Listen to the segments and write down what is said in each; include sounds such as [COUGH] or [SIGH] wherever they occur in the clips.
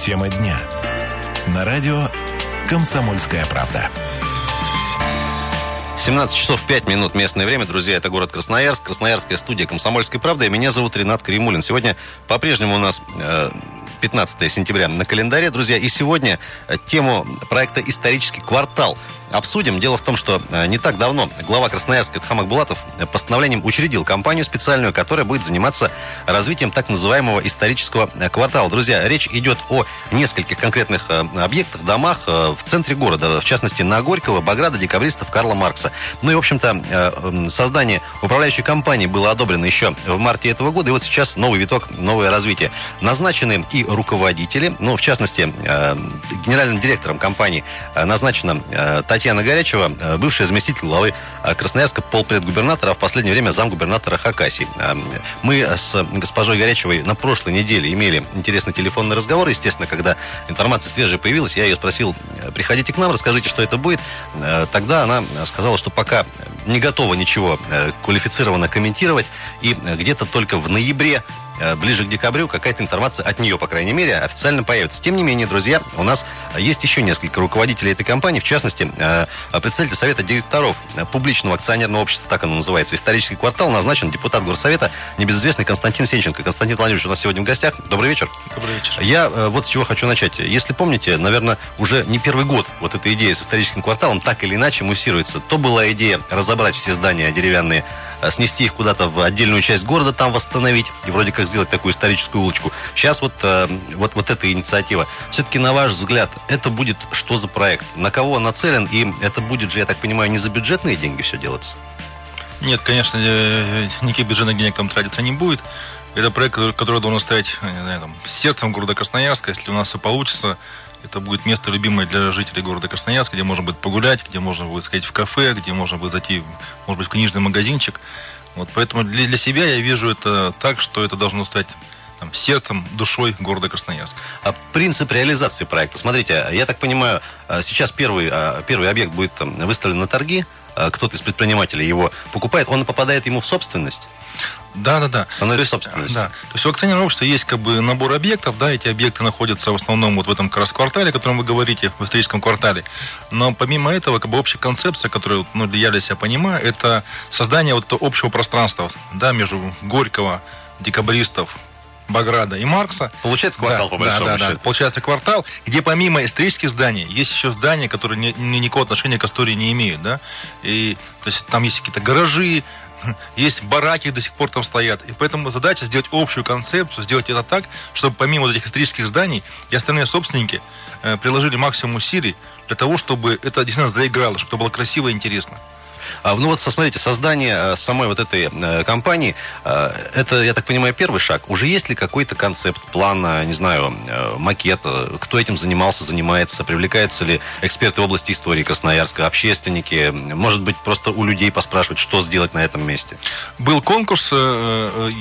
Тема дня. На радио «Комсомольская правда». 17 часов 5 минут местное время. Друзья, это город Красноярск. Красноярская студия «Комсомольской правды». Меня зовут Ренат Кремулин. Сегодня по-прежнему у нас 15 сентября на календаре, друзья. И сегодня тему проекта «Исторический квартал» обсудим. Дело в том, что э, не так давно глава Красноярска Тхамак Булатов постановлением учредил компанию специальную, которая будет заниматься развитием так называемого исторического э, квартала. Друзья, речь идет о нескольких конкретных э, объектах, домах в центре города, в частности, на Горького, Баграда, Декабристов, Карла Маркса. Ну и, в общем-то, создание управляющей компании было одобрено еще в марте этого года, и вот сейчас новый виток, новое развитие. Назначены и руководители, ну, в частности, генеральным директором компании назначена Татьяна Татьяна Горячева, э, бывшая заместитель главы э, Красноярска, полпредгубернатора, а в последнее время замгубернатора Хакасии. Э, мы с госпожой Горячевой на прошлой неделе имели интересный телефонный разговор. Естественно, когда информация свежая появилась, я ее спросил, приходите к нам, расскажите, что это будет. Тогда она сказала, что пока не готова ничего квалифицированно комментировать. И где-то только в ноябре Э, ближе к декабрю какая-то информация от нее, по крайней мере, официально появится. Тем не менее, друзья, у нас есть еще несколько руководителей этой компании, в частности, э, представитель Совета директоров публичного акционерного общества, так оно называется, исторический квартал, назначен депутат Горсовета, небезызвестный Константин Сенченко. Константин Владимирович у нас сегодня в гостях. Добрый вечер. Добрый вечер. Я э, вот с чего хочу начать. Если помните, наверное, уже не первый год вот эта идея с историческим кварталом так или иначе муссируется. То была идея разобрать все здания деревянные Э, снести их куда-то в отдельную часть города, там восстановить и вроде как сделать такую историческую улочку. Сейчас вот, э, вот, вот эта инициатива. Все-таки, на ваш взгляд, это будет что за проект? На кого он нацелен? И это будет же, я так понимаю, не за бюджетные деньги все делаться? Нет, конечно, э, никаких бюджетных денег там тратиться не будет. Это проект, который должен стоять не знаю, там, сердцем города Красноярска. Если у нас все получится, это будет место любимое для жителей города Красноярска, где можно будет погулять, где можно будет сходить в кафе, где можно будет зайти, может быть, в книжный магазинчик. Вот, поэтому для, для себя я вижу это так, что это должно стать там, сердцем, душой города Красноярск. А принцип реализации проекта. Смотрите, я так понимаю, а, сейчас первый, а, первый объект будет выставлен на торги, кто-то из предпринимателей его покупает, он попадает ему в собственность. Да, да, да. Становится собственностью. Да. То есть у акционерного общества есть как бы набор объектов, да, эти объекты находятся в основном вот в этом как раз квартале, о котором вы говорите, в историческом квартале. Но помимо этого, как бы общая концепция, которую, ну, я для себя понимаю, это создание вот общего пространства, да, между Горького, декабристов, Баграда и Маркса. Получается квартал, да, по большому да, да, счету. Да. Получается квартал, где помимо исторических зданий есть еще здания, которые ни, ни, никакого отношения к истории не имеют. Да? И, то есть там есть какие-то гаражи, [LAUGHS] есть бараки до сих пор там стоят. И поэтому задача сделать общую концепцию, сделать это так, чтобы помимо вот этих исторических зданий и остальные собственники э, приложили максимум усилий для того, чтобы это действительно заиграло, чтобы это было красиво и интересно. А, ну вот, смотрите, создание э, самой вот этой э, компании, э, это, я так понимаю, первый шаг. Уже есть ли какой-то концепт, план, не знаю, макет, кто этим занимался, занимается, привлекаются ли эксперты в области истории Красноярска, общественники, может быть, просто у людей поспрашивать, что сделать на этом месте? Был конкурс,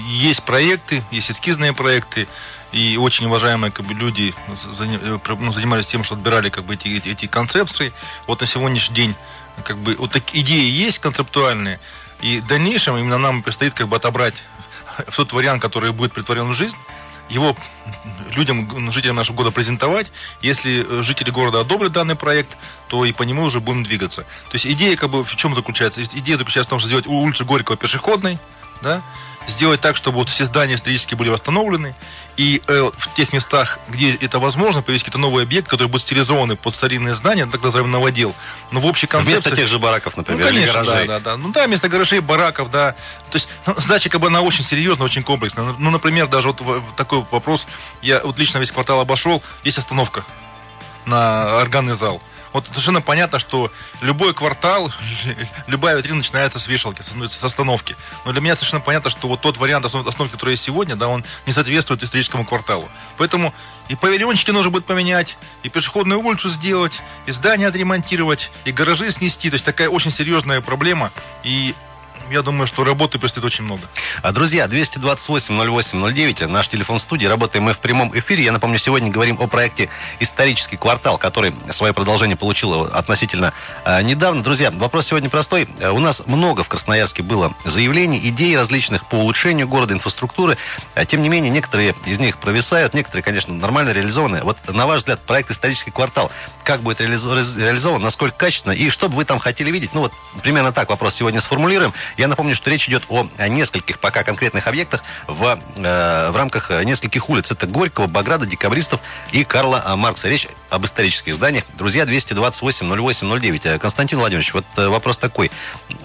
есть проекты, есть эскизные проекты, и очень уважаемые как бы, люди ну, занимались тем, что отбирали как бы, эти, эти концепции. Вот на сегодняшний день как бы вот такие идеи есть концептуальные, и в дальнейшем именно нам предстоит как бы отобрать [LAUGHS] тот вариант, который будет притворен в жизнь, его людям, жителям нашего города презентовать. Если э, жители города одобрят данный проект, то и по нему уже будем двигаться. То есть идея как бы в чем заключается? Идея заключается в том, что сделать улицу Горького пешеходной, да, сделать так, чтобы вот все здания исторически были восстановлены, и э, в тех местах, где это возможно, появились какие-то новые объекты, которые будут стилизованы под старинные здания, так называемый новодел. Но в общей концепции... Вместо тех же бараков, например, ну, конечно, гаражей. Да, да, да. Ну да, вместо гаражей, бараков, да. То есть ну, задача как бы она очень серьезная, очень комплексная. Ну, например, даже вот такой вопрос, я вот лично весь квартал обошел, есть остановка на органный зал. Вот совершенно понятно, что любой квартал, [LAUGHS] любая витрина начинается с вешалки, с остановки. Но для меня совершенно понятно, что вот тот вариант остановки, который есть сегодня, да, он не соответствует историческому кварталу. Поэтому и павильончики нужно будет поменять, и пешеходную улицу сделать, и здание отремонтировать, и гаражи снести. То есть такая очень серьезная проблема. И я думаю, что работы предстоит очень много. А, друзья, 228-08-09, наш телефон студии. Работаем мы в прямом эфире. Я напомню, сегодня говорим о проекте «Исторический квартал», который свое продолжение получил относительно э, недавно. Друзья, вопрос сегодня простой. Э, у нас много в Красноярске было заявлений, идей различных по улучшению города, инфраструктуры. А, тем не менее, некоторые из них провисают, некоторые, конечно, нормально реализованы. Вот, на ваш взгляд, проект «Исторический квартал», как будет реализован, насколько качественно, и что бы вы там хотели видеть? Ну, вот примерно так вопрос сегодня сформулируем. Я напомню, что речь идет о нескольких пока конкретных объектах в, э, в рамках нескольких улиц. Это Горького, Баграда, Декабристов и Карла Маркса. Речь об исторических зданиях. Друзья, 228-08-09. Константин Владимирович, вот э, вопрос такой.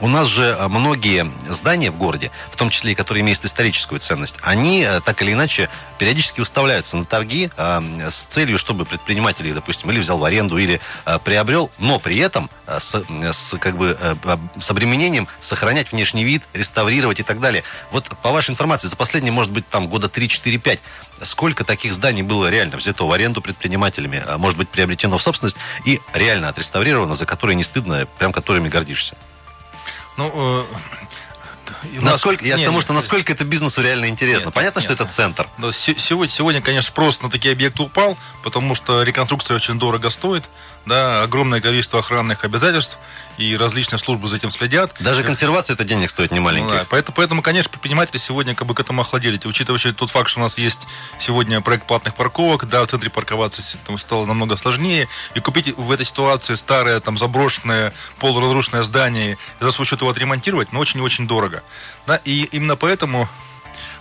У нас же многие здания в городе, в том числе и которые имеют историческую ценность, они э, так или иначе периодически выставляются на торги э, с целью, чтобы предприниматель, допустим, или взял в аренду, или э, приобрел, но при этом э, с, с, как бы, э, с обременением сохранять внешний вид, реставрировать и так далее. Вот по вашей информации, за последние, может быть, там года 3-4-5, сколько таких зданий было реально взято в аренду предпринимателями, а может быть, приобретено в собственность и реально отреставрировано, за которые не стыдно, прям которыми гордишься? Ну, Насколько, я нет, к тому, что насколько это бизнесу реально интересно. Нет, Понятно, нет, что это центр. Да, сегодня, сегодня, конечно, спрос на такие объекты упал, потому что реконструкция очень дорого стоит да, огромное количество охранных обязательств, и различные службы за этим следят. Даже консервация это денег стоит немаленьких. Ну, да, поэтому, поэтому, конечно, предприниматели сегодня как бы к этому охладели. Учитывая тот факт, что у нас есть сегодня проект платных парковок, да, в центре парковаться там, стало намного сложнее, и купить в этой ситуации старое, там, заброшенное, полуразрушенное здание, за свой счет его отремонтировать, но очень и очень дорого. Да, и именно поэтому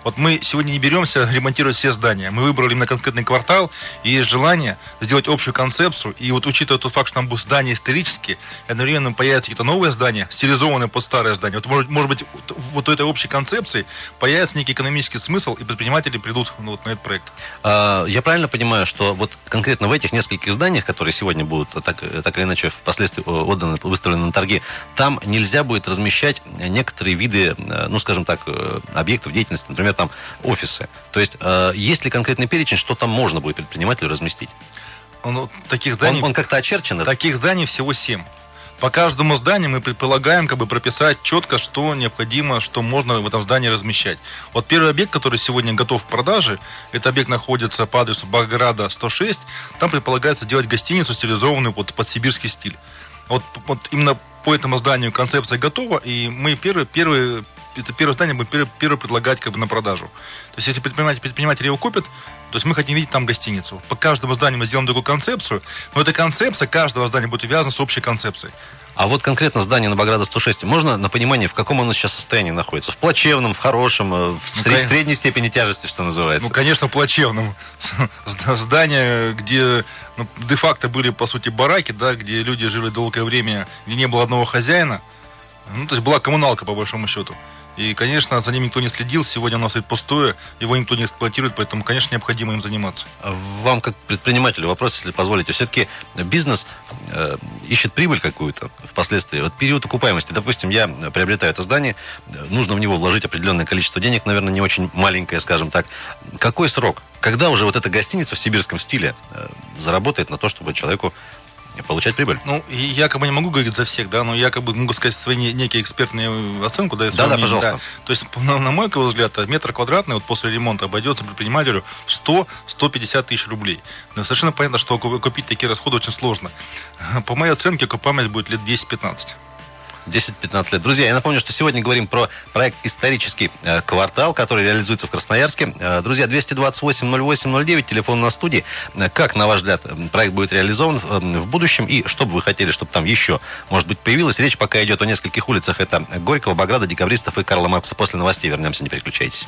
вот мы сегодня не беремся ремонтировать все здания. Мы выбрали именно конкретный квартал, и есть желание сделать общую концепцию. И вот учитывая тот факт, что там будут здания исторические, и одновременно появятся какие-то новые здания, стилизованные под старое здание. Вот может, может быть, вот у этой общей концепции появится некий экономический смысл, и предприниматели придут ну, вот на этот проект. А, я правильно понимаю, что вот конкретно в этих нескольких зданиях, которые сегодня будут так, так или иначе впоследствии отданы, выставлены на торги, там нельзя будет размещать некоторые виды, э, ну, скажем так, э, объектов деятельности, например, там офисы. То есть, э, есть ли конкретный перечень, что там можно будет предпринимателю разместить? Ну, таких зданий... Он, он как-то очерчен? Таких зданий всего семь. По каждому зданию мы предполагаем как бы прописать четко, что необходимо, что можно в этом здании размещать. Вот первый объект, который сегодня готов к продаже, это объект находится по адресу Баграда 106. Там предполагается делать гостиницу, стилизованную вот под сибирский стиль. Вот, вот именно по этому зданию концепция готова, и мы первые, первые это первое здание будем первое, предлагать как бы на продажу. То есть, если предприниматели, предприниматели его купят, то есть мы хотим видеть там гостиницу. По каждому зданию мы сделаем такую концепцию, но эта концепция каждого здания будет связана с общей концепцией. А вот конкретно здание на Баграда 106, можно на понимание, в каком оно сейчас состоянии находится? В плачевном, в хорошем, э, в, ну, сред... в средней степени тяжести, что называется? Ну, конечно, плачевном. [LAUGHS] Здание, где ну, де-факто были, по сути, бараки, да, где люди жили долгое время, где не было одного хозяина. Ну, то есть была коммуналка, по большому счету. И, конечно, за ним никто не следил. Сегодня оно стоит пустое, его никто не эксплуатирует, поэтому, конечно, необходимо им заниматься. Вам, как предпринимателю, вопрос, если позволите. Все-таки бизнес э, ищет прибыль какую-то впоследствии. Вот период окупаемости. Допустим, я приобретаю это здание, нужно в него вложить определенное количество денег, наверное, не очень маленькое, скажем так. Какой срок? Когда уже вот эта гостиница в сибирском стиле э, заработает на то, чтобы человеку получать прибыль. Ну, я как бы не могу говорить за всех, да, но я как бы могу сказать свои некие экспертные оценку, да, да, да, пожалуйста. Да. То есть, [LAUGHS] на, на мой взгляд, метр квадратный вот после ремонта обойдется предпринимателю в 100-150 тысяч рублей. Но совершенно понятно, что купить такие расходы очень сложно. [LAUGHS] По моей оценке, окупаемость будет лет 10-15. 10-15 лет. Друзья, я напомню, что сегодня говорим про проект «Исторический э, квартал», который реализуется в Красноярске. Э, друзья, 228-08-09, телефон на студии. Э, как, на ваш взгляд, проект будет реализован в будущем и что бы вы хотели, чтобы там еще, может быть, появилось? Речь пока идет о нескольких улицах. Это Горького, Баграда, Декабристов и Карла Маркса. После новостей вернемся, не переключайтесь.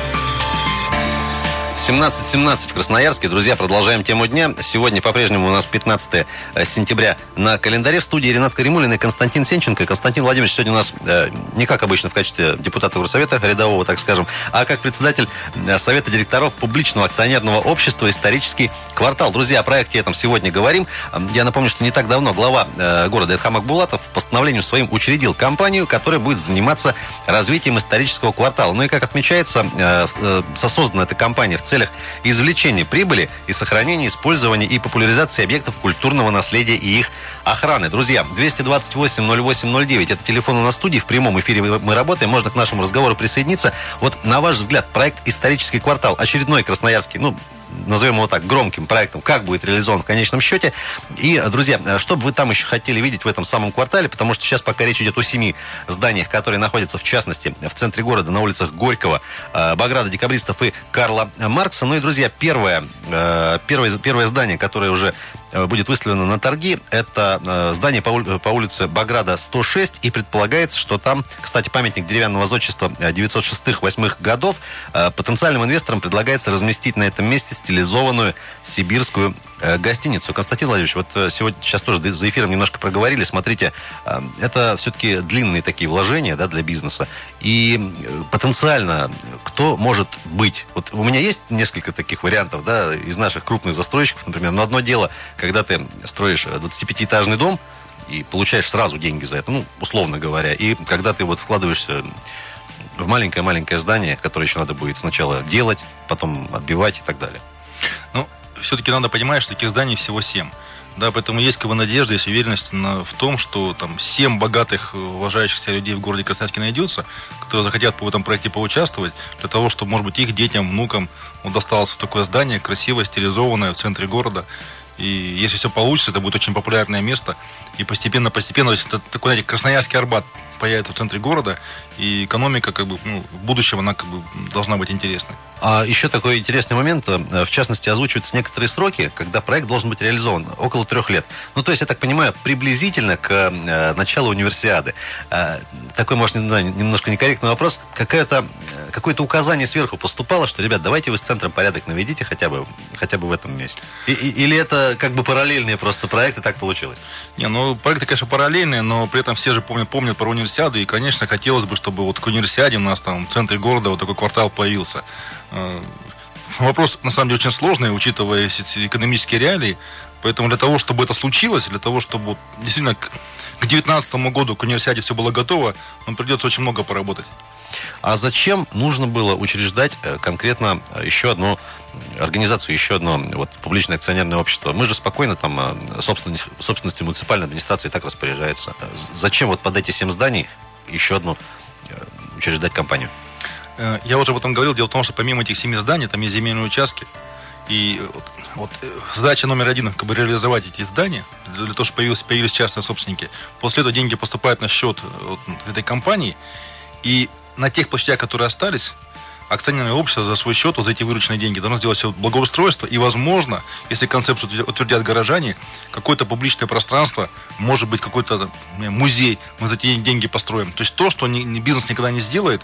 17.17 в Красноярске. Друзья, продолжаем тему дня. Сегодня по-прежнему у нас 15 э, сентября на календаре. В студии Ренат Каримулин и Константин Сенченко. Константин Владимирович сегодня у нас э, не как обычно в качестве депутата Горсовета, рядового, так скажем, а как председатель э, Совета директоров публичного акционерного общества «Исторический квартал». Друзья, о проекте этом сегодня говорим. Я напомню, что не так давно глава города Эдхам Акбулатов постановлением своим учредил компанию, которая будет заниматься развитием исторического квартала. Ну и как отмечается, сосоздана эта компания в целях извлечения прибыли и сохранения, использования и популяризации объектов культурного наследия и их охраны. Друзья, 228-08-09, это телефон у нас в студии, в прямом эфире мы работаем, можно к нашему разговору присоединиться. Вот на ваш взгляд, проект «Исторический квартал», очередной красноярский, ну, назовем его так, громким проектом, как будет реализован в конечном счете. И, друзья, что бы вы там еще хотели видеть в этом самом квартале, потому что сейчас пока речь идет о семи зданиях, которые находятся, в частности, в центре города, на улицах Горького, э, Баграда, Декабристов и Карла Маркса. Ну и, друзья, первое, э, первое, первое здание, которое уже будет выставлено на торги. Это э, здание по улице Баграда 106. И предполагается, что там, кстати, памятник деревянного зодчества 906-8 годов. Э, потенциальным инвесторам предлагается разместить на этом месте стилизованную сибирскую гостиницу. Константин Владимирович, вот сегодня сейчас тоже за эфиром немножко проговорили. Смотрите, это все-таки длинные такие вложения да, для бизнеса. И потенциально кто может быть? Вот у меня есть несколько таких вариантов да, из наших крупных застройщиков, например. Но одно дело, когда ты строишь 25-этажный дом и получаешь сразу деньги за это, ну, условно говоря, и когда ты вот вкладываешься в маленькое-маленькое здание, которое еще надо будет сначала делать, потом отбивать и так далее. Ну, все-таки надо понимать, что таких зданий всего семь. Да, поэтому есть как бы надежда, есть уверенность на, в том, что там семь богатых, уважающих себя людей в городе Красноярске найдется, которые захотят в этом проекте поучаствовать, для того, чтобы, может быть, их детям, внукам вот, досталось такое здание, красивое, стилизованное в центре города, и если все получится, это будет очень популярное место. И постепенно-постепенно, то есть это такой, знаете, Красноярский Арбат появится в центре города, и экономика как бы ну, в будущем она как бы должна быть интересной. А еще такой интересный момент, э, в частности, озвучиваются некоторые сроки, когда проект должен быть реализован, около трех лет. Ну, то есть, я так понимаю, приблизительно к э, началу универсиады. Э, такой, может, не знаю, немножко некорректный вопрос. Какое-то какое-то указание сверху поступало, что, ребят, давайте вы с центром порядок наведите хотя бы, хотя бы в этом месте? И, и, или это как бы параллельные просто проекты, так получилось? Не, ну, проекты, конечно, параллельные, но при этом все же помнят, помнят про универсиаду, и, конечно, хотелось бы, чтобы вот к универсиаде у нас там в центре города вот такой квартал появился. Э, вопрос, на самом деле, очень сложный, учитывая экономические реалии. Поэтому для того, чтобы это случилось, для того, чтобы действительно к 2019 году к универсиаде все было готово, нам придется очень много поработать. А зачем нужно было учреждать э, конкретно э, еще одну организацию, еще одно вот, публичное акционерное общество? Мы же спокойно там э, собственностью, собственностью муниципальной администрации так распоряжается. Зачем вот под эти семь зданий еще одну учреждать компанию? Я уже об этом говорил. Дело в том, что помимо этих семи зданий, там есть земельные участки. И вот, задача номер один, как бы реализовать эти здания, для того, чтобы появились, появились частные собственники. После этого деньги поступают на счет вот, этой компании. И на тех площадях, которые остались, акционерное общество за свой счет, вот за эти вырученные деньги, должно сделать все благоустройство. И, возможно, если концепцию утвердят горожане, какое-то публичное пространство, может быть, какой-то музей мы за эти деньги построим. То есть то, что бизнес никогда не сделает,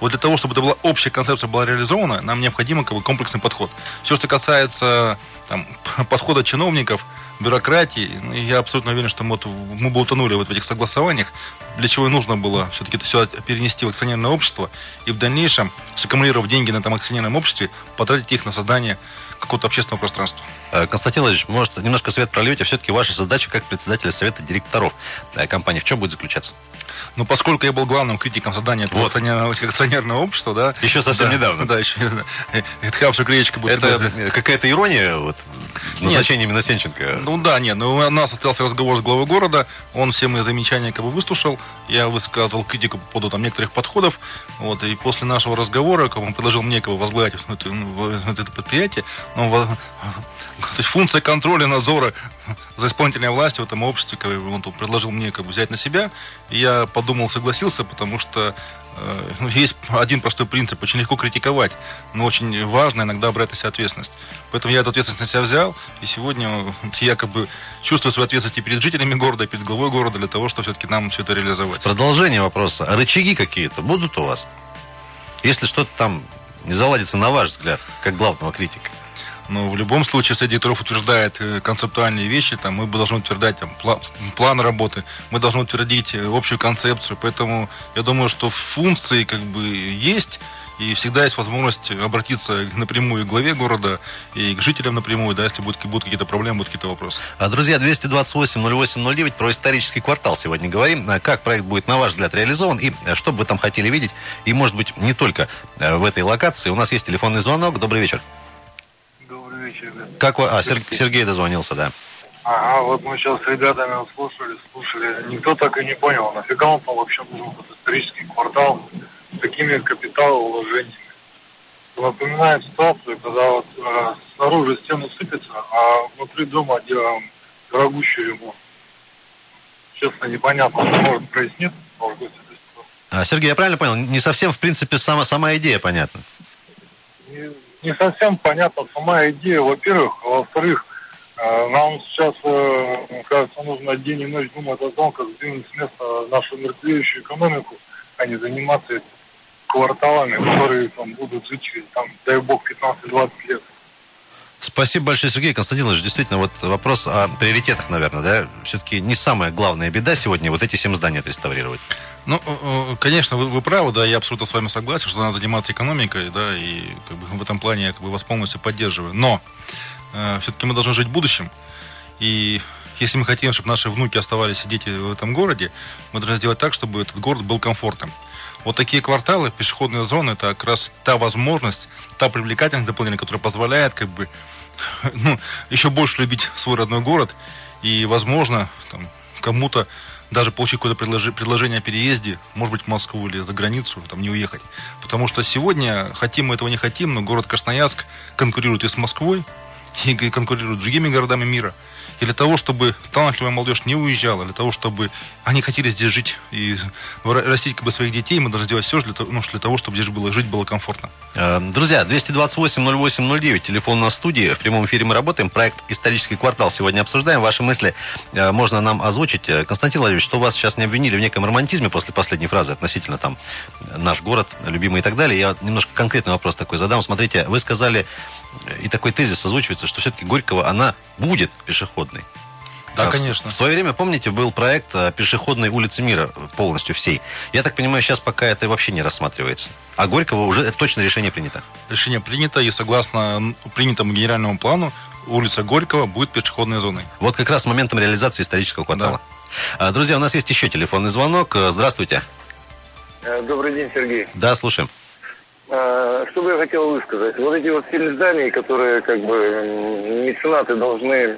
вот для того, чтобы эта была общая концепция была реализована, нам необходим как бы, комплексный подход. Все, что касается там, [LAUGHS] подхода чиновников, бюрократии, ну, я абсолютно уверен, что мы, вот, мы бы утонули вот в этих согласованиях, для чего и нужно было все-таки это все перенести в акционерное общество и в дальнейшем, саккумулировав деньги на этом акционерном обществе, потратить их на создание какого-то общественного пространства. Э, Константин Владимирович, может, немножко свет прольете, все-таки ваша задача как председателя совета директоров э, компании в чем будет заключаться? Ну, поскольку я был главным критиком создания этого вот. акционерного, общества, да. Еще совсем да, недавно. Да, еще. Хавша Гречка будет. Это какая-то ирония вот, назначения именно Сенченко? Ну да, нет. Ну, у нас состоялся разговор с главой города. Он все мои замечания как бы выслушал. Я высказывал критику по поводу там некоторых подходов. Вот, и после нашего разговора, как он предложил мне как бы, возглавить это, это предприятие, ну, то есть функция контроля, надзора за исполнительной властью в этом обществе, как бы, он предложил мне как бы, взять на себя. И я подумал, согласился, потому что э, ну, есть один простой принцип. Очень легко критиковать, но очень важно иногда брать на себя ответственность. Поэтому я эту ответственность на себя взял, и сегодня вот, я как бы чувствую свою ответственность перед жителями города, перед главой города для того, чтобы все-таки нам все это реализовать. Продолжение вопроса. А рычаги какие-то будут у вас? Если что-то там не заладится, на ваш взгляд, как главного критика? Но в любом случае, если директоров утверждает э, концептуальные вещи, там, мы должны утверждать там, план работы, мы должны утвердить э, общую концепцию. Поэтому я думаю, что функции как бы есть, и всегда есть возможность обратиться напрямую к главе города и к жителям напрямую, да, если будут, будут какие-то проблемы, будут какие-то вопросы. А, друзья, 228-08-09 про исторический квартал сегодня говорим. А как проект будет, на ваш взгляд, реализован и что бы вы там хотели видеть? И, может быть, не только в этой локации. У нас есть телефонный звонок. Добрый вечер вечер. Как вы... А, Сергей, Сергей дозвонился, да. Ага, вот мы сейчас с ребятами слушали, слушали. Никто так и не понял, нафига он там вообще нужен, этот исторический квартал с такими капиталовложениями. Напоминает ситуацию, когда вот э, снаружи стены сыпятся, а внутри дома делаем дорогущий ремонт. Честно, непонятно, может прояснит, может быть, а, Сергей, я правильно понял? Не совсем, в принципе, сама, сама идея понятна не совсем понятна сама идея, во-первых. Во-вторых, э, нам сейчас, э, кажется, нужно день и ночь думать о том, как сдвинуть с места нашу мертвеющую экономику, а не заниматься кварталами, которые там будут жить через, там, дай бог, 15-20 лет. Спасибо большое, Сергей Константинович. Действительно, вот вопрос о приоритетах, наверное, да? Все-таки не самая главная беда сегодня вот эти семь зданий отреставрировать. Ну, э, э, конечно, вы, вы правы, да, я абсолютно с вами согласен, что надо заниматься экономикой, да, и как бы, в этом плане я как бы, вас полностью поддерживаю. Но э, все-таки мы должны жить в будущем, и если мы хотим, чтобы наши внуки оставались сидеть в этом городе, мы должны сделать так, чтобы этот город был комфортным. Вот такие кварталы, пешеходные зоны, это как раз та возможность, та привлекательность дополнительная, которая позволяет как бы [LAUGHS] ну, еще больше любить свой родной город и, возможно, кому-то даже получить какое-то предложение о переезде, может быть, в Москву или за границу, там не уехать. Потому что сегодня, хотим мы этого не хотим, но город Красноярск конкурирует и с Москвой, [LAUGHS] и конкурирует с другими городами мира – и для того, чтобы талантливая молодежь не уезжала, для того, чтобы они хотели здесь жить и растить как бы, своих детей, мы должны сделать все для того, ну, для того чтобы здесь было жить было комфортно. Э, друзья, 228-08-09, телефон на студии. В прямом эфире мы работаем. Проект «Исторический квартал» сегодня обсуждаем. Ваши мысли э, можно нам озвучить. Э, Константин Владимирович, что вас сейчас не обвинили в неком романтизме после последней фразы относительно там наш город, любимый и так далее. Я немножко конкретный вопрос такой задам. Смотрите, вы сказали, и такой тезис озвучивается, что все-таки Горького, она будет пешеходной. Да, а конечно. В, свое время, помните, был проект пешеходной улицы мира полностью всей. Я так понимаю, сейчас пока это вообще не рассматривается. А Горького уже точно решение принято. Решение принято, и согласно принятому генеральному плану, улица Горького будет пешеходной зоной. Вот как раз моментом реализации исторического квартала. Да. Друзья, у нас есть еще телефонный звонок. Здравствуйте. Э, добрый день, Сергей. Да, слушаем. А, что бы я хотел высказать? Вот эти вот семь зданий, которые как бы меценаты должны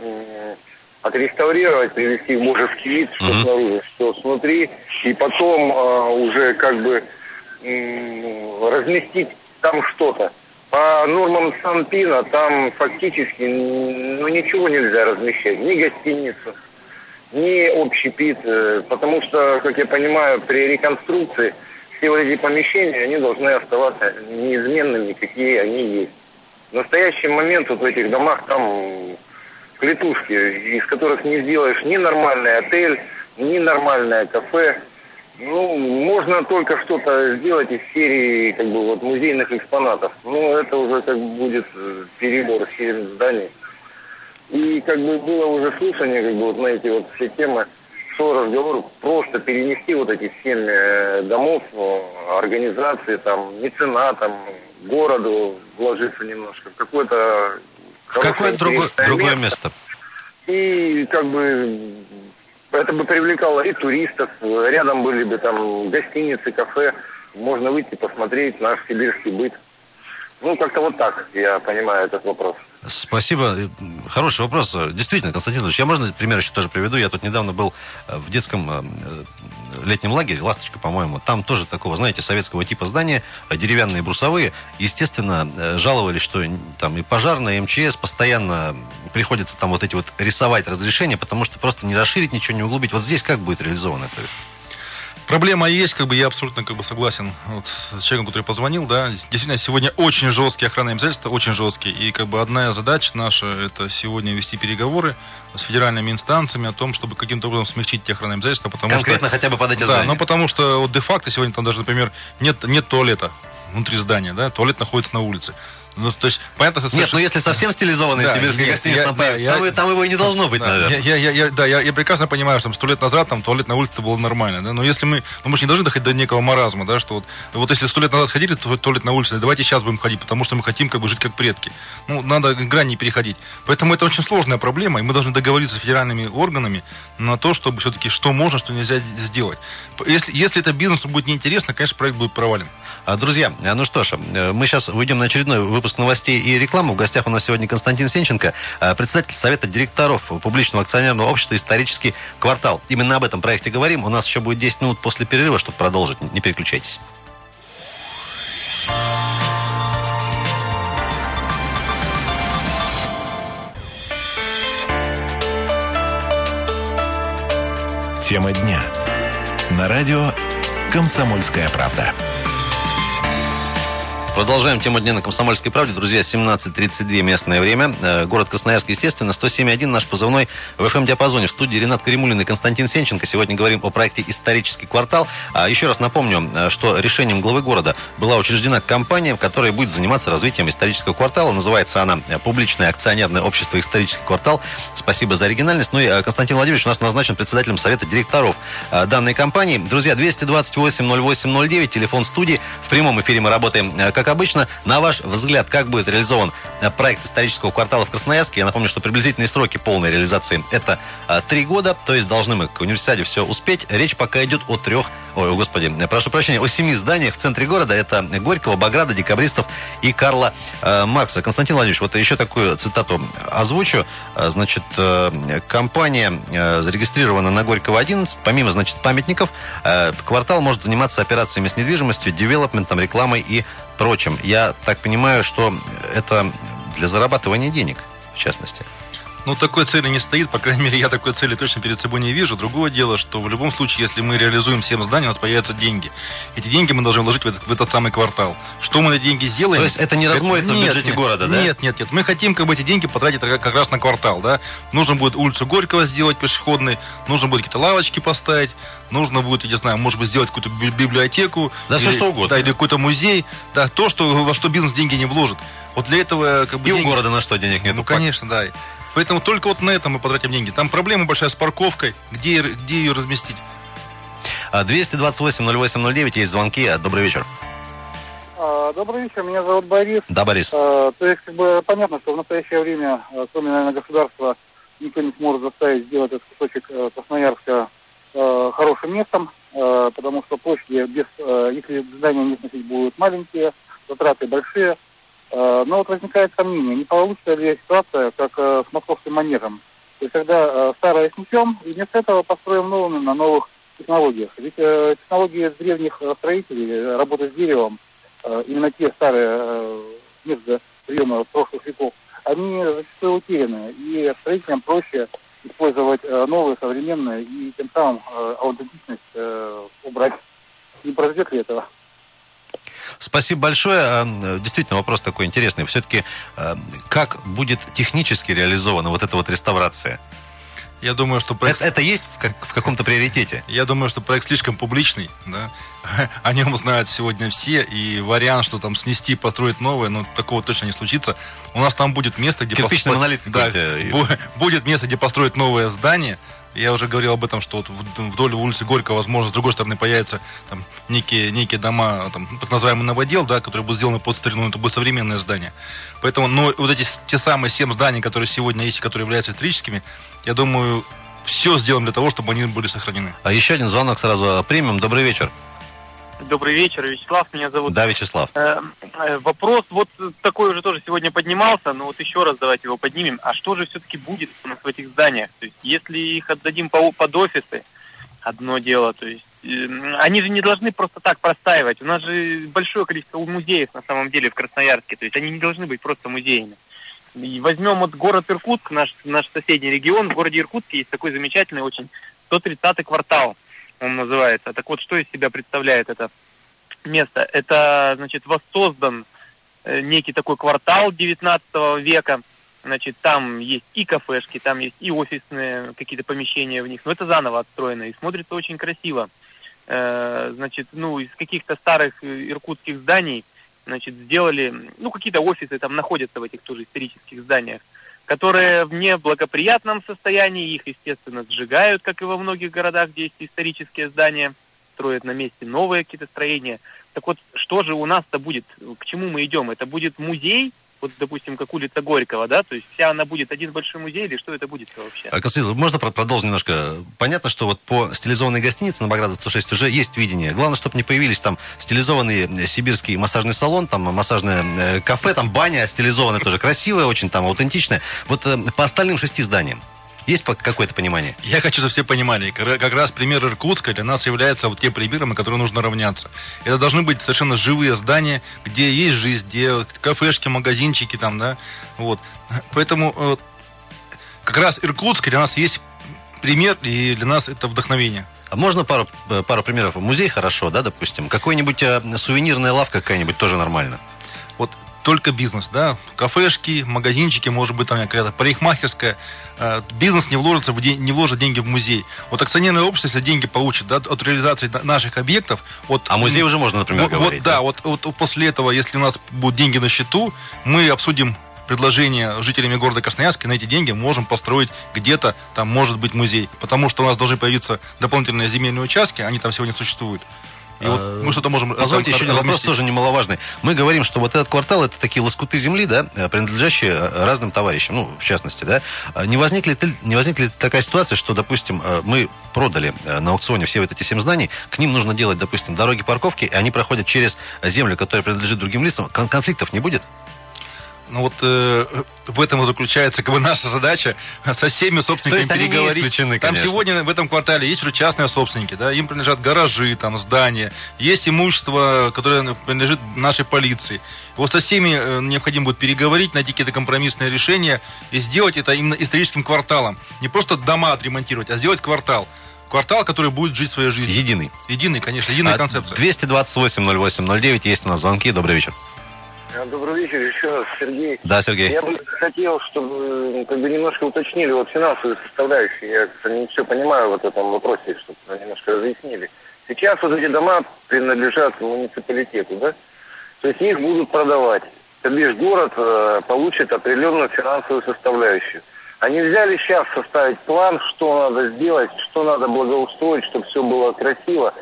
отреставрировать, привести в божеский вид, что mm-hmm. снаружи, что снутри, и потом а, уже как бы м, разместить там что-то. По нормам Санпина там фактически ну, ничего нельзя размещать. Ни гостиницу, ни общепит. Э, потому что, как я понимаю, при реконструкции все вот эти помещения, они должны оставаться неизменными, какие они есть. В настоящий момент вот в этих домах там клетушки, из которых не сделаешь ни нормальный отель, ни нормальное кафе. Ну, можно только что-то сделать из серии как бы вот музейных экспонатов. Но это уже как бы будет э, перебор через зданий. И как бы было уже слушание как бы вот на эти вот все темы шел разговор просто перенести вот эти семь э, домов, организации, там, меценатам, городу вложиться немножко, в какое-то... В какое другое, другое место. И как бы это бы привлекало и туристов, рядом были бы там гостиницы, кафе, можно выйти посмотреть наш сибирский быт. Ну, как-то вот так я понимаю этот вопрос. Спасибо. Хороший вопрос. Действительно, Константин Ильич, я можно пример еще тоже приведу. Я тут недавно был э, в детском э, летнем лагере, «Ласточка», по-моему. Там тоже такого, знаете, советского типа здания, э, деревянные брусовые. Естественно, жаловались, что там и пожарные, и МЧС постоянно приходится там вот эти вот рисовать разрешения, потому что просто не расширить, ничего не углубить. Вот здесь как будет реализовано это? Проблема есть, как бы я абсолютно как бы согласен вот, с человеком, который позвонил, да. Действительно, сегодня очень жесткие охранные обязательства, очень жесткие. И как бы одна задача наша это сегодня вести переговоры с федеральными инстанциями о том, чтобы каким-то образом смягчить эти охранные обязательства. Потому Конкретно что, хотя бы под эти Да, здания. ну потому что вот де-факто сегодня там даже, например, нет, нет туалета внутри здания, да, туалет находится на улице. Ну, то есть, понятно, что... Нет, но ну, если совсем стилизованная да, сибирская нет, гостиница там, да, я, там, там его и не должно быть, да, наверное. Я, я, я, да, я, я прекрасно понимаю, что там сто лет назад там туалет на улице было нормально, да, но если мы, ну, мы же не должны доходить до некого маразма, да, что вот, вот если сто лет назад ходили, то туалет на улице, давайте сейчас будем ходить, потому что мы хотим как бы жить как предки. Ну, надо грань не переходить. Поэтому это очень сложная проблема, и мы должны договориться с федеральными органами на то, чтобы все-таки что можно, что нельзя сделать. Если, если это бизнесу будет неинтересно, конечно, проект будет провален. А, друзья, ну что ж, э, мы сейчас уйдем на очередной выпуск новостей и рекламу. В гостях у нас сегодня Константин Сенченко, э, председатель Совета директоров публичного акционерного общества «Исторический квартал». Именно об этом проекте говорим. У нас еще будет 10 минут после перерыва, чтобы продолжить. Не переключайтесь. Тема дня. На радио «Комсомольская правда». Продолжаем тему дня на Комсомольской правде. Друзья, 17.32 местное время. Э, город Красноярск, естественно, 107.1 наш позывной в FM-диапазоне. В студии Ренат Каримулин и Константин Сенченко. Сегодня говорим о проекте «Исторический квартал». А еще раз напомню, э, что решением главы города была учреждена компания, которая будет заниматься развитием исторического квартала. Называется она э, «Публичное акционерное общество «Исторический квартал». Спасибо за оригинальность. Ну и Константин Владимирович у нас назначен председателем Совета директоров данной компании. Друзья, 228 08 09, телефон студии. В прямом эфире мы работаем как как обычно, на ваш взгляд, как будет реализован проект исторического квартала в Красноярске? Я напомню, что приблизительные сроки полной реализации это э, три года, то есть должны мы к университете все успеть. Речь пока идет о трех, ой, господи, прошу прощения, о семи зданиях в центре города. Это Горького, Баграда, Декабристов и Карла э, Маркса. Константин Владимирович, вот еще такую цитату озвучу. Э, значит, э, компания э, зарегистрирована на Горького 11. Помимо, значит, памятников, э, квартал может заниматься операциями с недвижимостью, девелопментом, рекламой и прочим. Я так понимаю, что это для зарабатывания денег, в частности. Ну, такой цели не стоит, по крайней мере, я такой цели точно перед собой не вижу. Другое дело, что в любом случае, если мы реализуем 7 зданий, у нас появятся деньги. Эти деньги мы должны вложить в этот, в этот самый квартал. Что мы на деньги сделаем? То есть это не размоется это, в бюджете нет, города, да? Нет, нет, нет. Мы хотим как бы эти деньги потратить как раз на квартал, да. Нужно будет улицу Горького сделать пешеходной, нужно будет какие-то лавочки поставить, нужно будет, я не знаю, может быть, сделать какую-то библиотеку. Да, или, все что угодно. Да, или какой-то музей. Да, то, что, во что бизнес деньги не вложит. Вот для этого как бы... И деньги... у города на что денег нет? Ну, конечно, да. Поэтому только вот на этом мы потратим деньги. Там проблема большая с парковкой. Где, где ее разместить? 228-08-09, а, есть звонки. Добрый вечер. А, добрый вечер, меня зовут Борис. Да, Борис. А, то есть, как бы, понятно, что в настоящее время, кроме, наверное, государства, никто не сможет заставить сделать этот кусочек э, Красноярска э, хорошим местом, э, потому что площади, без, если здания не сносить будут маленькие, затраты большие, но вот возникает сомнение, не получится ли ситуация, как э, с московским манежем. То есть, когда э, старое снесем, и вместо этого построим новыми на новых технологиях. Ведь технологии древних строителей, работы с деревом, именно те старые методы приема прошлых веков, они зачастую утеряны. И строителям проще использовать новые, современные, и тем самым аутентичность убрать. Не произойдет ли этого? Спасибо большое. А, действительно, вопрос такой интересный. Все-таки а, как будет технически реализована вот эта вот реставрация? Я думаю, что проект... Это, это есть в, как, в каком-то приоритете? Я думаю, что проект слишком публичный, да. [LAUGHS] О нем знают сегодня все, и вариант, что там снести, построить новое, ну, такого точно не случится. У нас там будет место, где... Кирпичный монолит да, [LAUGHS] будет место, где построить новое здание, я уже говорил об этом, что вот вдоль улицы Горького, возможно, с другой стороны появятся там некие, некие дома, там, так называемый новодел, да, которые будут сделаны под старину, это будет современное здание. Поэтому, но вот эти те самые семь зданий, которые сегодня есть, которые являются историческими, я думаю, все сделаем для того, чтобы они были сохранены. А еще один звонок сразу примем. Добрый вечер. Добрый вечер, Вячеслав меня зовут. Да, Вячеслав. Э, э, вопрос вот такой уже тоже сегодня поднимался, но вот еще раз давайте его поднимем. А что же все-таки будет у нас в этих зданиях? То есть если их отдадим по, под офисы, одно дело, то есть э, они же не должны просто так простаивать. У нас же большое количество музеев на самом деле в Красноярске, то есть они не должны быть просто музеями. И возьмем вот город Иркутск, наш, наш соседний регион. В городе Иркутске есть такой замечательный очень 130-й квартал он называется. Так вот, что из себя представляет это место? Это, значит, воссоздан э, некий такой квартал 19 века. Значит, там есть и кафешки, там есть и офисные какие-то помещения в них. Но это заново отстроено и смотрится очень красиво. Э, значит, ну, из каких-то старых иркутских зданий значит, сделали, ну, какие-то офисы там находятся в этих тоже исторических зданиях, которые в неблагоприятном состоянии, их, естественно, сжигают, как и во многих городах, где есть исторические здания, строят на месте новые какие-то строения. Так вот, что же у нас-то будет, к чему мы идем? Это будет музей, вот, допустим, как улица Горького, да, то есть вся она будет один большой музей, или что это будет вообще? А, Константин, можно продолжить немножко? Понятно, что вот по стилизованной гостинице на Баграда 106 уже есть видение. Главное, чтобы не появились там стилизованный э, сибирский массажный салон, там массажное э, кафе, там баня стилизованная тоже красивая, очень там аутентичная. Вот э, по остальным шести зданиям. Есть какое-то понимание? Я хочу, чтобы все понимали. Как раз пример Иркутска для нас является вот тем примером, на который нужно равняться. Это должны быть совершенно живые здания, где есть жизнь, где кафешки, магазинчики там, да. Вот. Поэтому э, как раз Иркутск для нас есть пример, и для нас это вдохновение. А можно пару, э, пару примеров? Музей хорошо, да, допустим? Какой-нибудь э, сувенирная лавка какая-нибудь тоже нормально? Вот только бизнес, да, кафешки, магазинчики, может быть, там какая-то парикмахерская, э, бизнес не вложится, в день, не вложит деньги в музей. Вот акционерное общество, если деньги получит да, от реализации наших объектов, вот, а музей уже можно, например, вот, говорить. Вот, да, вот, вот после этого, если у нас будут деньги на счету, мы обсудим предложение жителями города Красноярска, на эти деньги можем построить где-то, там может быть музей. Потому что у нас должны появиться дополнительные земельные участки, они там сегодня существуют. И вот а, мы что-то можем... Позвольте еще один вопрос, тоже немаловажный. Мы говорим, что вот этот квартал, это такие лоскуты земли, да, э, принадлежащие э, разным товарищам, ну, в частности, да. А не возникли, не возникли такая ситуация, что, допустим, э, мы продали на аукционе все вот эти семь зданий, к ним нужно делать, допустим, дороги парковки, и они проходят через землю, которая принадлежит другим лицам. Конфликтов не будет? Ну вот э, в этом и заключается как бы наша задача [LAUGHS] со всеми собственниками То есть переговорить. Они там сегодня в этом квартале есть уже частные собственники, да, им принадлежат гаражи, там здания, есть имущество, которое принадлежит нашей полиции. Вот со всеми э, необходимо будет переговорить, найти какие-то компромиссные решения и сделать это именно историческим кварталом. Не просто дома отремонтировать, а сделать квартал квартал, который будет жить своей жизнью. Единый. Единый, конечно, единая а концепция. 228 08 09 есть у нас звонки. Добрый вечер. А, добрый вечер, еще раз, Сергей. Да, Сергей. Я бы хотел, чтобы как бы немножко уточнили вот финансовую составляющую. Я кстати, не все понимаю в этом вопросе, чтобы немножко разъяснили. Сейчас вот эти дома принадлежат муниципалитету, да? То есть их будут продавать. То бишь город э, получит определенную финансовую составляющую. Они взяли сейчас составить план, что надо сделать, что надо благоустроить, чтобы все было красиво.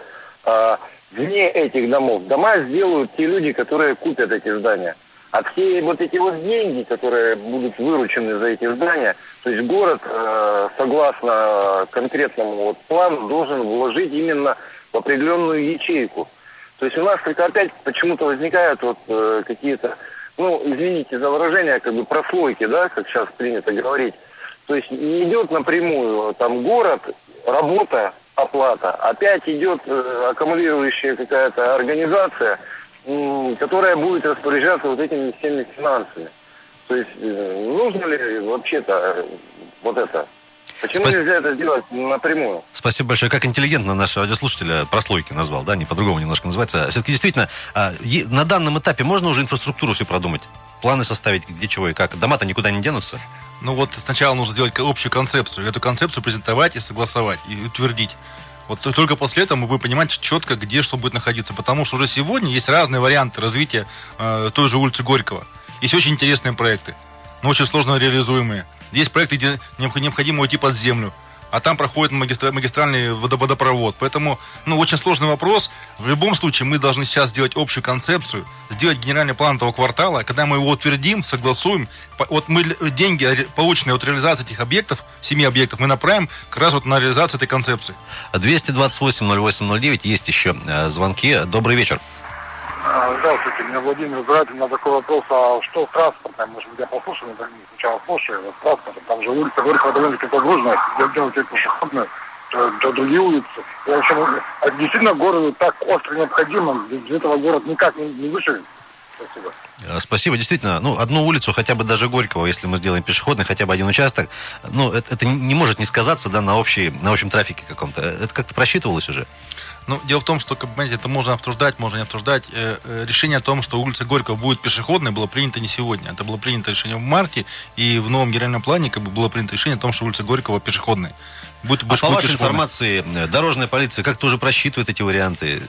А, вне этих домов. Дома сделают те люди, которые купят эти здания. А все вот эти вот деньги, которые будут выручены за эти здания, то есть город, э, согласно конкретному вот плану, должен вложить именно в определенную ячейку. То есть у нас только опять почему-то возникают вот э, какие-то, ну, извините за выражение, как бы прослойки, да, как сейчас принято говорить. То есть не идет напрямую там город, работа, оплата. Опять идет э, аккумулирующая какая-то организация, которая будет распоряжаться вот этими всеми финансами. То есть э, нужно ли вообще-то э, вот это? Почему Спас... нельзя это сделать напрямую? Спасибо большое. Как интеллигентно наш радиослушатель прослойки назвал, да, не по-другому немножко называется. Все-таки действительно, а, на данном этапе можно уже инфраструктуру все продумать? Планы составить, где чего и как? Дома-то никуда не денутся? Ну вот сначала нужно сделать общую концепцию. Эту концепцию презентовать и согласовать, и утвердить. Вот только после этого мы будем понимать четко, где что будет находиться. Потому что уже сегодня есть разные варианты развития э, той же улицы Горького. Есть очень интересные проекты, но очень сложно реализуемые. Есть проекты, где необходимо уйти под землю а там проходит магистральный водопровод. Поэтому, ну, очень сложный вопрос. В любом случае, мы должны сейчас сделать общую концепцию, сделать генеральный план этого квартала. Когда мы его утвердим, согласуем, вот мы деньги, полученные от реализации этих объектов, семи объектов, мы направим как раз вот на реализацию этой концепции. 228-08-09, есть еще э, звонки. Добрый вечер. А, здравствуйте, меня Владимир Зратель. На такой вопрос, а что с транспортом? Может быть, я послушаю, но сначала слушаю. Вот с транспортом, там же улица Горького довольно-таки загружена. Если делать это пешеходную, то, то другие улицы. И, в общем, а действительно городу так остро необходимо. Без этого город никак не, не выживет. Спасибо. Э, спасибо. Действительно, ну, одну улицу, хотя бы даже Горького, если мы сделаем пешеходный, хотя бы один участок, ну, это, это не может не сказаться, да, на, общей, на общем трафике каком-то. Это как-то просчитывалось уже? Ну, дело в том, что, как понимаете, это можно обсуждать, можно не обсуждать. Э, э, решение о том, что улица Горького будет пешеходной, было принято не сегодня. Это было принято решение в марте, и в новом генеральном плане как бы было принято решение о том, что улица Горького пешеходная. Будет, а по вашей информации, э, дорожная полиция как-то уже просчитывает эти варианты?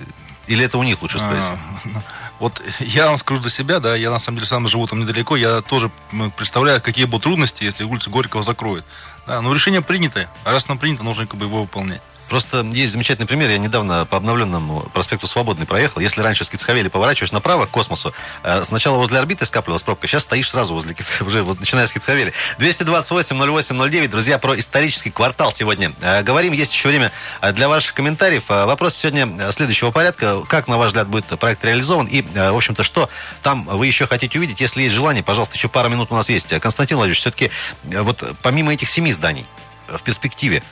Или это у них лучше спросить? А, Вот я вам скажу за себя, да, я на самом деле сам живу там недалеко, я тоже представляю, какие будут трудности, если улицу Горького закроют. Да, но решение принято, а раз оно принято, нужно как бы его выполнять. Просто есть замечательный пример. Я недавно по обновленному проспекту Свободный проехал. Если раньше с Кицхавели поворачиваешь направо к космосу, э, сначала возле орбиты скапливалась пробка, сейчас стоишь сразу возле [LAUGHS] уже начиная с Кицхавели. 228 08 09. Друзья, про исторический квартал сегодня э, говорим. Есть еще время э, для ваших комментариев. Вопрос сегодня следующего порядка. Как, на ваш взгляд, будет проект реализован? И, в общем-то, что там вы еще хотите увидеть? Если есть желание, пожалуйста, еще пара минут у нас есть. Константин Владимирович, все-таки вот помимо этих семи зданий, в перспективе,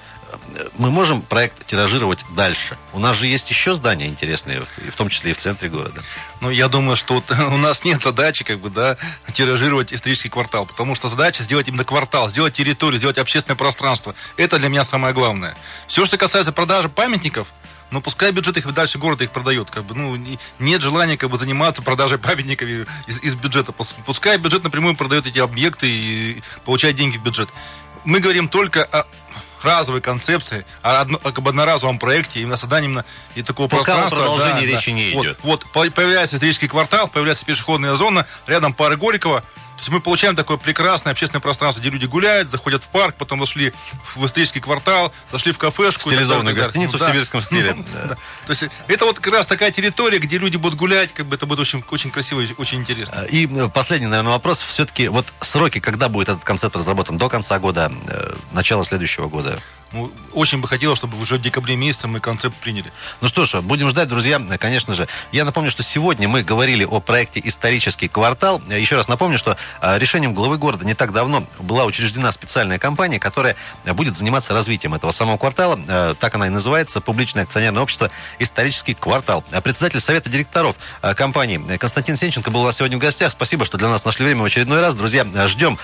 мы можем проект тиражировать дальше. У нас же есть еще здания интересные, в том числе и в центре города. Ну, я думаю, что [LAUGHS] у нас нет задачи, как бы, да, тиражировать исторический квартал, потому что задача сделать именно квартал, сделать территорию, сделать общественное пространство. Это для меня самое главное. Все, что касается продажи памятников, ну, пускай бюджет их дальше города их продает. Как бы, ну, нет желания как бы, заниматься продажей памятников из, из бюджета. Пускай бюджет напрямую продает эти объекты и получает деньги в бюджет. Мы говорим только о разовой концепции, а одно, об одноразовом проекте, именно созданием именно и такого Пока пространства. Пока продолжения да, речи да. не идет. Вот, вот появляется исторический квартал, появляется пешеходная зона, рядом пары Горького, то есть мы получаем такое прекрасное общественное пространство, где люди гуляют, заходят в парк, потом зашли в исторический квартал, зашли в кафешку. Стилизованную гостиницу ну, в сибирском стиле. Ну, да. Да. То есть это вот как раз такая территория, где люди будут гулять, как бы это будет очень, очень красиво и очень интересно. И э, последний, наверное, вопрос. Все-таки вот сроки, когда будет этот концепт разработан? До конца года, э, начала следующего года? Ну, очень бы хотелось, чтобы уже в декабре месяце мы концепт приняли. Ну что ж, будем ждать, друзья, конечно же. Я напомню, что сегодня мы говорили о проекте «Исторический квартал». Еще раз напомню, что а, решением главы города не так давно была учреждена специальная компания, которая будет заниматься развитием этого самого квартала. А, так она и называется, публичное акционерное общество «Исторический квартал». А председатель совета директоров компании Константин Сенченко был у нас сегодня в гостях. Спасибо, что для нас нашли время в очередной раз. Друзья, ждем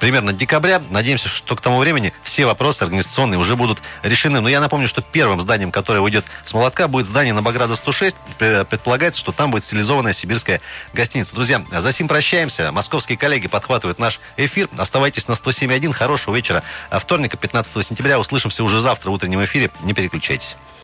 примерно декабря. Надеемся, что к тому времени все вопросы организационные инвестиционные уже будут решены. Но я напомню, что первым зданием, которое уйдет с молотка, будет здание на Баграда 106. Предполагается, что там будет стилизованная сибирская гостиница. Друзья, за сим прощаемся. Московские коллеги подхватывают наш эфир. Оставайтесь на 107.1. Хорошего вечера. Вторника, 15 сентября. Услышимся уже завтра в утреннем эфире. Не переключайтесь.